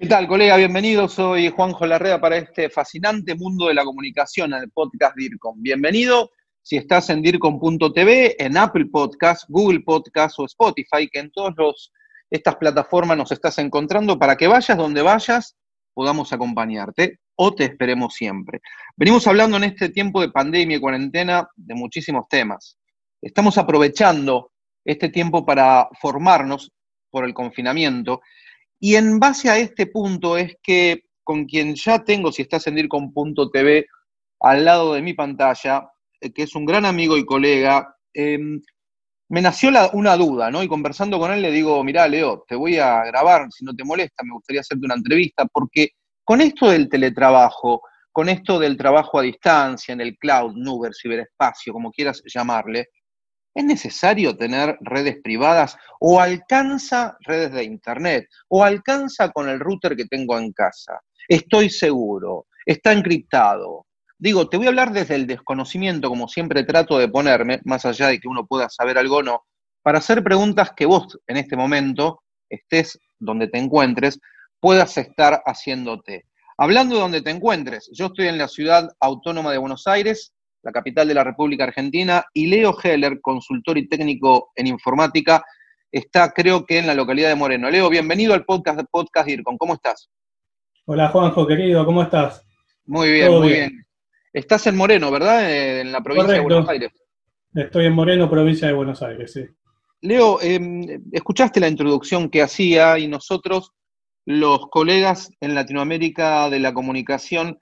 ¿Qué tal, colega? Bienvenido. Soy Juanjo Larrea para este fascinante mundo de la comunicación el podcast DIRCOM. Bienvenido si estás en DIRCOM.tv, en Apple Podcast, Google Podcast o Spotify, que en todas estas plataformas nos estás encontrando para que vayas donde vayas, podamos acompañarte o te esperemos siempre. Venimos hablando en este tiempo de pandemia y cuarentena de muchísimos temas. Estamos aprovechando este tiempo para formarnos por el confinamiento y en base a este punto es que con quien ya tengo, si estás en DIRCOM.tv, al lado de mi pantalla, eh, que es un gran amigo y colega, em, me nació una duda, ¿no? Y conversando con él le digo, mirá, Leo, te voy a grabar, si no te molesta, me gustaría hacerte una entrevista, porque con esto del teletrabajo, con esto del trabajo a distancia, en el cloud, nube, ciberespacio, como quieras llamarle, ¿Es necesario tener redes privadas o alcanza redes de Internet o alcanza con el router que tengo en casa? Estoy seguro, está encriptado. Digo, te voy a hablar desde el desconocimiento, como siempre trato de ponerme, más allá de que uno pueda saber algo o no, para hacer preguntas que vos en este momento, estés donde te encuentres, puedas estar haciéndote. Hablando de donde te encuentres, yo estoy en la ciudad autónoma de Buenos Aires, la capital de la República Argentina, y Leo Heller, consultor y técnico en informática, está creo que en la localidad de Moreno. Leo, bienvenido al podcast de Podcast DIRCON. ¿Cómo estás? Hola Juanjo, querido, ¿cómo estás? Muy bien, muy bien? Estás en Moreno, ¿verdad? Eh, en la provincia de Buenos Aires. Estoy en Moreno, provincia de Buenos Aires, sí. Leo, em, escuchaste la introducción que hacía y nosotros, los colegas en Latinoamérica de la comunicación,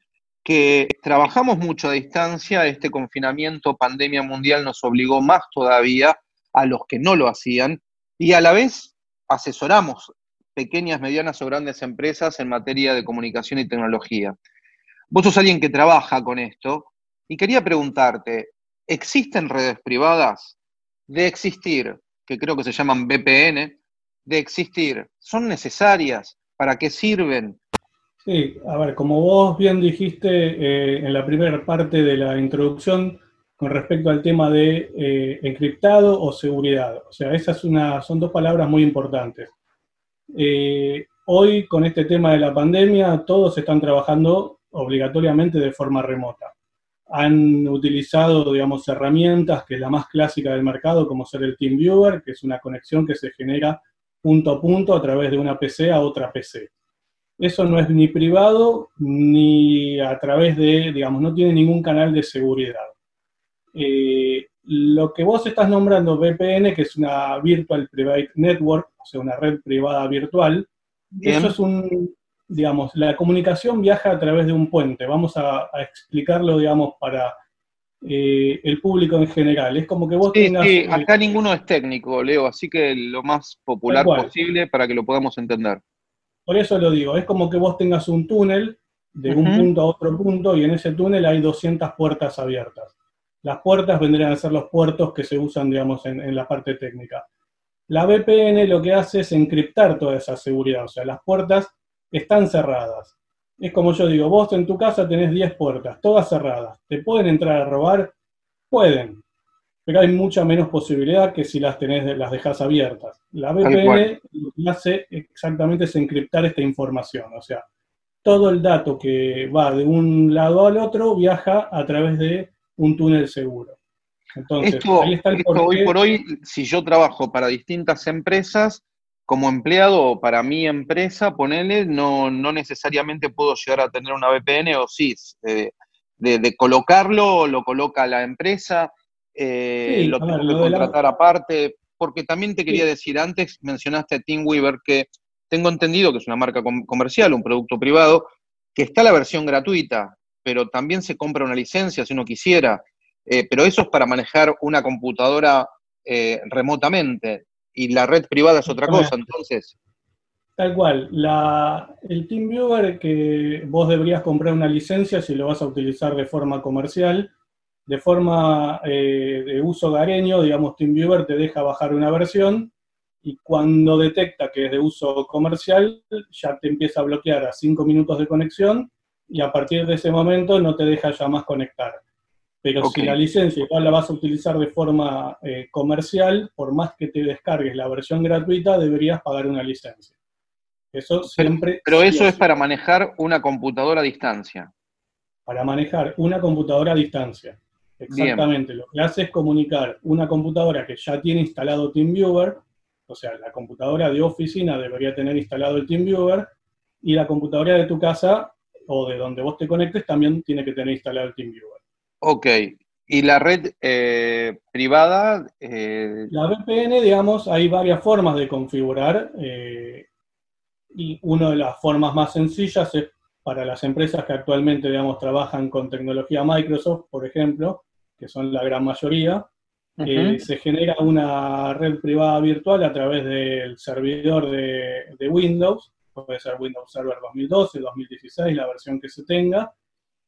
que trabajamos mucho a distancia, este confinamiento, pandemia mundial nos obligó más todavía a los que no lo hacían y a la vez asesoramos pequeñas, medianas o grandes empresas en materia de comunicación y tecnología. Vos sos alguien que trabaja con esto y quería preguntarte, ¿existen redes privadas? De existir, que creo que se llaman VPN, de existir, ¿son necesarias? ¿Para qué sirven? Sí, a ver, como vos bien dijiste eh, en la primera parte de la introducción con respecto al tema de eh, encriptado o seguridad, o sea, esas son dos palabras muy importantes. Eh, hoy, con este tema de la pandemia, todos están trabajando obligatoriamente de forma remota. Han utilizado, digamos, herramientas, que es la más clásica del mercado, como ser el TeamViewer, que es una conexión que se genera punto a punto a través de una PC a otra PC. Eso no es ni privado ni a través de, digamos, no tiene ningún canal de seguridad. Eh, lo que vos estás nombrando VPN, que es una Virtual Private Network, o sea, una red privada virtual, eso es un, digamos, la comunicación viaja a través de un puente. Vamos a, explicarlo, digamos, para eh, el público en general. Es como que vos tengas... Sí, acá ninguno es técnico, Leo, así que lo más popular posible para que lo podamos entender. Por eso lo digo, es como que vos tengas un túnel de un punto a otro punto y en ese túnel hay 200 puertas abiertas. Las puertas vendrían a ser los puertos que se usan, digamos, en, la parte técnica. La VPN lo que hace es encriptar toda esa seguridad, o sea, las puertas están cerradas. Es como yo digo, vos en tu casa tenés 10 puertas, todas cerradas. ¿Te pueden entrar a robar? Pueden, pero hay mucha menos posibilidad que si las tenés, las dejas abiertas. La VPN lo que hace exactamente es encriptar esta información, o sea, todo el dato que va de un lado al otro viaja a través de un túnel seguro. Entonces, ahí está el hoy por hoy, si yo trabajo para distintas empresas, como empleado o para mi empresa, ponele, no, no necesariamente puedo llegar a tener una VPN o sí, de, de colocarlo, lo coloca la empresa, eh, lo tengo que contratar aparte, porque también te quería decir, antes mencionaste a Weaver que tengo entendido que es una marca comercial, un producto privado, que está la versión gratuita, pero también se compra una licencia si uno quisiera, eh, pero eso es para manejar una computadora eh, remotamente, y la red privada es otra cosa, entonces... Tal cual, la, el TeamViewer que vos deberías comprar una licencia si lo vas a utilizar de forma comercial, de forma eh, de uso gareño, digamos, TeamViewer te deja bajar una versión y cuando detecta que es de uso comercial, ya te empieza a bloquear a 5 minutos de conexión y a partir de ese momento no te deja ya más conectar. Pero si la licencia igual la vas a utilizar de forma eh, comercial, por más que te descargues la versión gratuita, deberías pagar una licencia. Eso siempre. Pero, eso es para manejar una computadora a distancia. Para manejar una computadora a distancia. Exactamente. Lo que hace es comunicar una computadora que ya tiene instalado TeamViewer, o sea, la computadora de oficina debería tener instalado el TeamViewer, y la computadora de tu casa o de donde vos te conectes también tiene que tener instalado el TeamViewer. Ok. ¿Y la red eh, privada? Eh, la VPN, digamos, hay varias formas de configurar. Eh, y una de las formas más sencillas es para las empresas que actualmente, digamos, trabajan con tecnología Microsoft, por ejemplo, que son la gran mayoría, se genera una red privada virtual a través del servidor de, de Windows, puede ser Windows Server 2012, 2016, la versión que se tenga,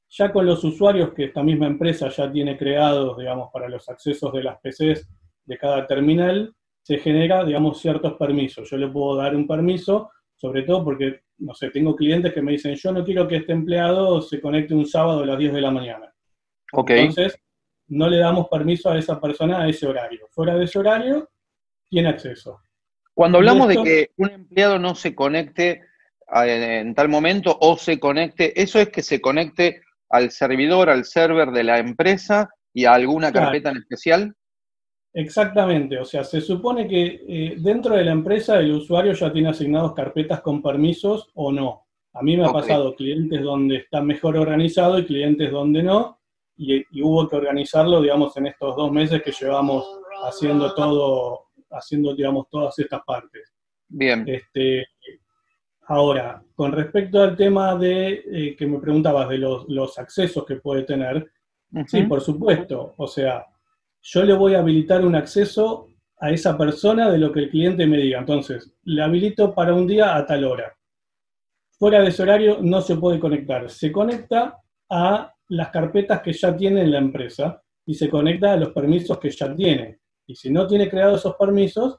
ya con los usuarios que esta misma empresa ya tiene creados, digamos, para los accesos de las PCs de cada terminal, se genera, digamos, ciertos permisos. Yo le puedo dar un permiso, sobre todo porque, no sé, tengo clientes que me dicen, yo no quiero que este empleado se conecte un sábado a las 10 de la mañana. Entonces, no le damos permiso a esa persona a ese horario. Fuera de ese horario, tiene acceso. Cuando hablamos de que un empleado no se conecte en tal momento o se conecte, eso es que se conecte al servidor, al server de la empresa y a alguna carpeta en especial? Exactamente, o sea, se supone que eh, dentro de la empresa el usuario ya tiene asignados carpetas con permisos o no. A mí me ha pasado clientes donde está mejor organizado y clientes donde no, y, hubo que organizarlo, digamos, en estos dos meses que llevamos haciendo todo, haciendo, digamos, todas estas partes. Bien. Este, Ahora, con respecto al tema de eh, que me preguntabas de los, accesos que puede tener, sí, por supuesto. O sea, yo le voy a habilitar un acceso a esa persona de lo que el cliente me diga. Entonces, le habilito para un día a tal hora. Fuera de ese horario no se puede conectar. Se conecta a las carpetas que ya tiene en la empresa y se conecta a los permisos que ya tiene. Y si no tiene creados esos permisos,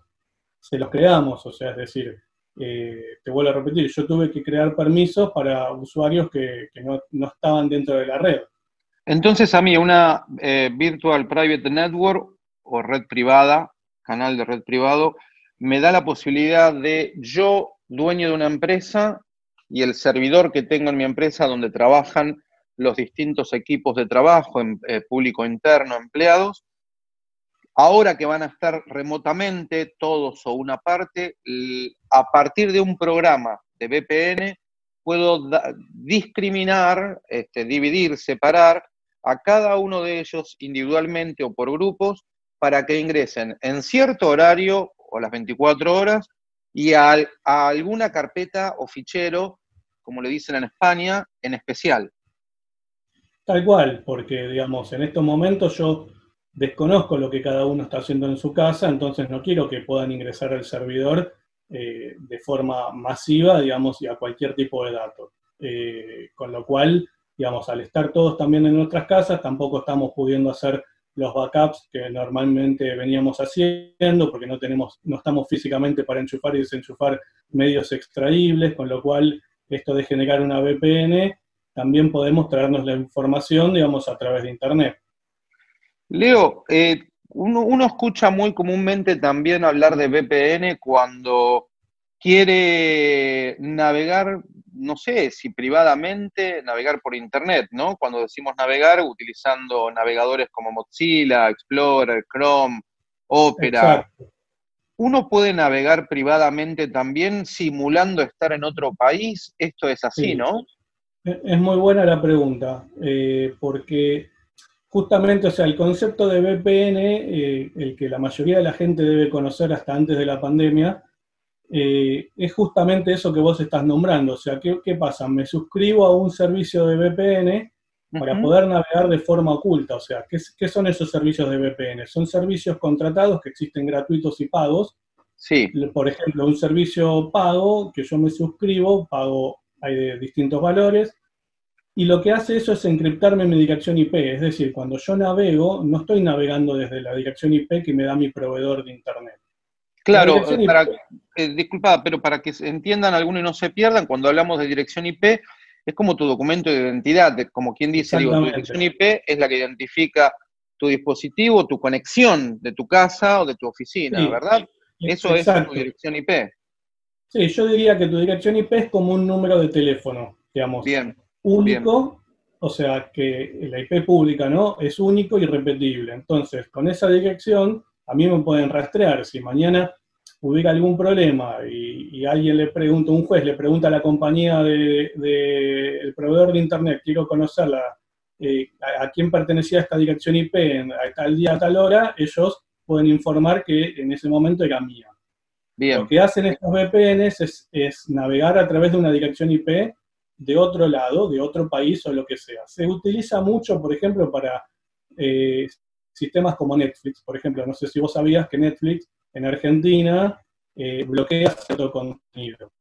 se los creamos. O sea, es decir, eh, te vuelvo a repetir, yo tuve que crear permisos para usuarios que, no, estaban dentro de la red. Entonces a mí una eh, Virtual Private Network o red privada, canal de red privado, me da la posibilidad de yo, dueño de una empresa, y el servidor que tengo en mi empresa donde trabajan los distintos equipos de trabajo, en, eh, público interno, empleados, Ahora que van a estar remotamente, todos o una parte, a partir de un programa de VPN, puedo discriminar, este, dividir, separar a cada uno de ellos individualmente o por grupos para que ingresen en cierto horario o las 24 horas y a, a alguna carpeta o fichero, como le dicen en España, en especial. Tal cual, porque digamos, en estos momentos yo desconozco lo que cada uno está haciendo en su casa, entonces no quiero que puedan ingresar al servidor eh, de forma masiva, digamos, y a cualquier tipo de datos. Eh, con lo cual, digamos, al estar todos también en nuestras casas, tampoco estamos pudiendo hacer los backups que normalmente veníamos haciendo, porque no tenemos, no estamos físicamente para enchufar y desenchufar medios extraíbles, con lo cual esto de generar una VPN, también podemos traernos la información, digamos, a través de Internet. Leo, eh, uno, escucha muy comúnmente también hablar de VPN cuando quiere navegar, no sé si privadamente, navegar por Internet, ¿no? Cuando decimos navegar, utilizando navegadores como Mozilla, Explorer, Chrome, Opera. ¿Uno puede navegar privadamente también simulando estar en otro país? Esto es así, ¿no? Es muy buena la pregunta, eh, porque justamente, o sea, el concepto de VPN, eh, el que la mayoría de la gente debe conocer hasta antes de la pandemia, eh, es justamente eso que vos estás nombrando. O sea, ¿qué, pasa? Me suscribo a un servicio de VPN para poder navegar de forma oculta. O sea, ¿qué, ¿qué, son esos servicios de VPN? Son servicios contratados que existen gratuitos y pagos. Sí. Por ejemplo, un servicio pago que yo me suscribo, pago, hay de distintos valores, y lo que hace eso es encriptarme mi dirección IP, es decir, cuando yo navego, no estoy navegando desde la dirección IP que me da mi proveedor de Internet. Claro, para, eh, disculpa, pero para que entiendan algunos y no se pierdan, cuando hablamos de dirección IP, es como tu documento de identidad, como quien dice, digo, tu dirección IP es la que identifica tu dispositivo, tu conexión de tu casa o de tu oficina, ¿verdad? Eso es tu dirección IP. Sí, yo diría que tu dirección IP es como un número de teléfono, digamos. Bien. Único, o sea, que la IP pública, ¿no? Es único y repetible. Entonces, con esa dirección, a mí me pueden rastrear. Si mañana hubiera algún problema y, alguien le pregunta, un juez le pregunta a la compañía del de, proveedor de Internet, quiero conocerla, eh, a, quién pertenecía esta dirección IP a tal día, a tal hora, ellos pueden informar que en ese momento era mía. Bien. Lo que hacen estos VPNs es, navegar a través de una dirección IP de otro lado, de otro país o lo que sea. Se utiliza mucho, por ejemplo, para eh, sistemas como Netflix. Por ejemplo, no sé si vos sabías que Netflix en Argentina eh, bloquea cierto contenido.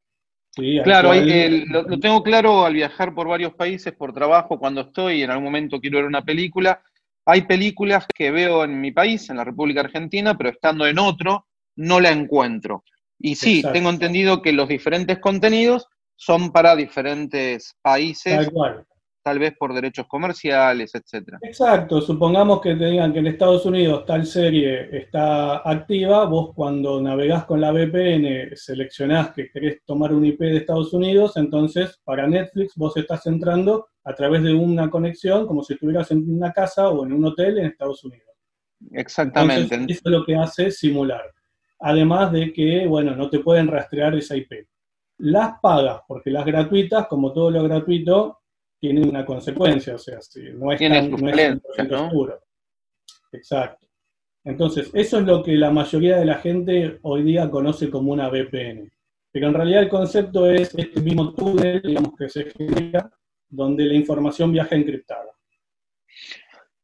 Claro, lo, tengo claro al viajar por varios países por trabajo, cuando estoy, en algún momento quiero ver una película. Hay películas que veo en mi país, en la República Argentina, pero estando en otro, no la encuentro. Y sí, tengo entendido que los diferentes contenidos son para diferentes países tal vez por derechos comerciales, etcétera. Exacto, supongamos que te digan que en Estados Unidos tal serie está activa, vos cuando navegás con la VPN seleccionás que querés tomar un IP de Estados Unidos, entonces para Netflix vos estás entrando a través de una conexión como si estuvieras en una casa o en un hotel en Estados Unidos. Exactamente. eso es lo que hace simular. Además de que, bueno, no te pueden rastrear esa IP. Las pagas, porque las gratuitas, como todo lo gratuito, tiene una consecuencia, o sea, si no es, tan, no seguro. Exacto. Entonces, eso es lo que la mayoría de la gente hoy día conoce como una VPN. Pero en realidad el concepto es este mismo túnel, digamos, que se genera, donde la información viaja encriptada.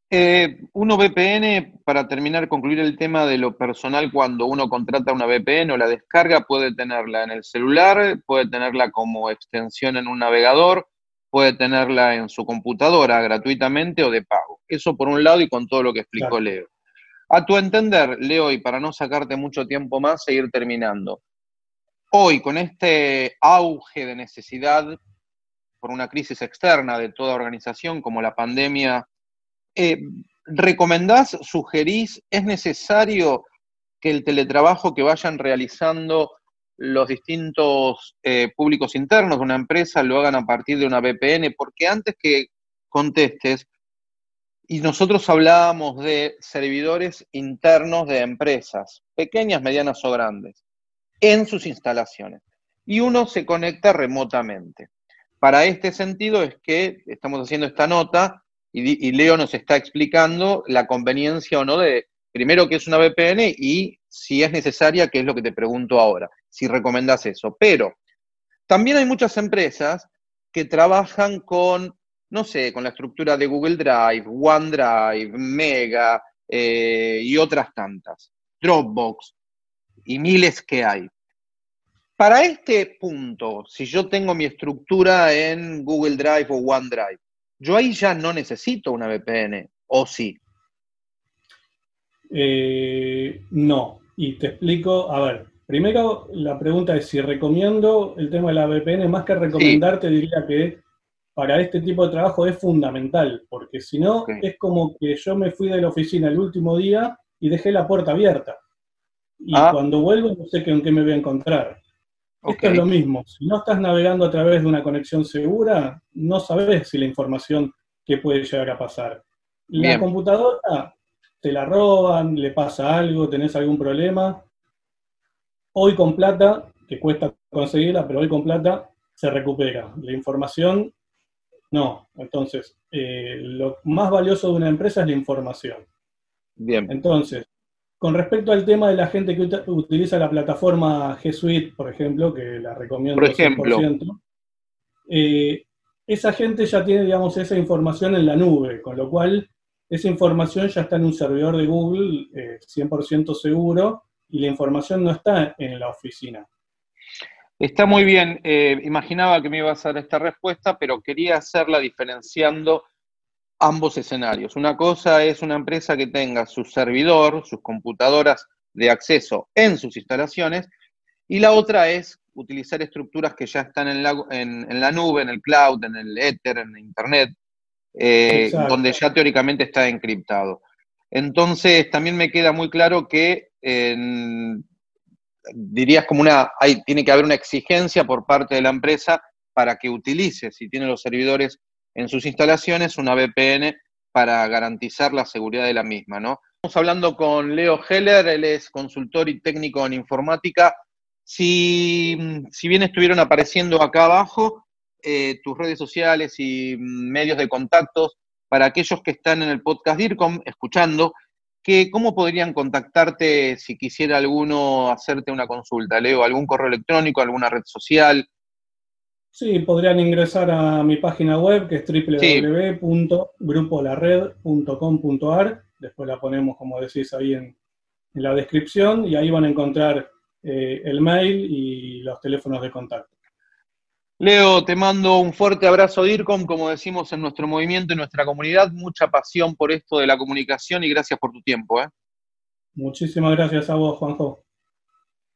Eh, uno VPN, para terminar, concluir el tema de lo personal, cuando uno contrata una VPN o la descarga, puede tenerla en el celular, puede tenerla como extensión en un navegador, puede tenerla en su computadora gratuitamente o de pago. Eso por un lado y con todo lo que explicó Leo. A tu entender, Leo, y para no sacarte mucho tiempo más, seguir terminando. Hoy, con este auge de necesidad por una crisis externa de toda organización como la pandemia, eh, ¿recomendás, sugerís, es necesario que el teletrabajo que vayan realizando los distintos eh, públicos internos de una empresa lo hagan a partir de una VPN, porque antes que contestes, y nosotros hablábamos de servidores internos de empresas, pequeñas, medianas o grandes, en sus instalaciones, y uno se conecta remotamente. Para este sentido es que estamos haciendo esta nota y, Leo nos está explicando la conveniencia o no de, primero, que es una VPN y si es necesaria, que es lo que te pregunto ahora si recomendas eso. Pero también hay muchas empresas que trabajan con, no sé, con la estructura de Google Drive, OneDrive, Mega eh, y otras tantas, Dropbox y miles que hay. Para este punto, si yo tengo mi estructura en Google Drive o OneDrive, yo ahí ya no necesito una VPN, ¿o sí? Eh, no, y te explico, a ver, Primero, la pregunta es si recomiendo el tema de la VPN, más que recomendarte, diría que para este tipo de trabajo es fundamental, porque si no, es como que yo me fui de la oficina el último día y dejé la puerta abierta. Y ah. cuando vuelvo no sé con qué me voy a encontrar. Esto es lo mismo. Si no estás navegando a través de una conexión segura, no sabes si la información que puede llegar a pasar. La computadora te la roban, le pasa algo, tenés algún problema, Hoy con plata, que cuesta conseguirla, pero hoy con plata se recupera. La información, no. Entonces, eh, lo más valioso de una empresa es la información. Bien. Entonces, con respecto al tema de la gente que utiliza la plataforma G Suite, por ejemplo, que la recomiendo por ejemplo. 100%, eh, esa gente ya tiene, digamos, esa información en la nube, con lo cual esa información ya está en un servidor de Google 100% eh, seguro y la información no está en la oficina. Está muy bien. Eh, imaginaba que me ibas a dar esta respuesta, pero quería hacerla diferenciando ambos escenarios. Una cosa es una empresa que tenga su servidor, sus computadoras de acceso en sus instalaciones, y la otra es utilizar estructuras que ya están en la, en, la nube, en el cloud, en el Ether, en Internet, eh, donde ya teóricamente está encriptado. Entonces, también me queda muy claro que dirías como una, hay, tiene que haber una exigencia por parte de la empresa para que utilice, si tiene los servidores en sus instalaciones, una VPN para garantizar la seguridad de la misma, ¿no? Estamos hablando con Leo Heller, él es consultor y técnico en informática. Si, si bien estuvieron apareciendo acá abajo, eh, tus redes sociales y medios de contactos para aquellos que están en el podcast DIRCOM escuchando, que, ¿cómo podrían contactarte si quisiera alguno hacerte una consulta? Leo, ¿algún correo electrónico, alguna red social? Sí, podrían ingresar a mi página web que es www.grupolared.com.ar. Después la ponemos, como decís, ahí en, la descripción y ahí van a encontrar eh, el mail y los teléfonos de contacto. Leo, te mando un fuerte abrazo, DIRCOM, como decimos en nuestro movimiento, en nuestra comunidad, mucha pasión por esto de la comunicación y gracias por tu tiempo. ¿eh? Muchísimas gracias a vos, Juanjo.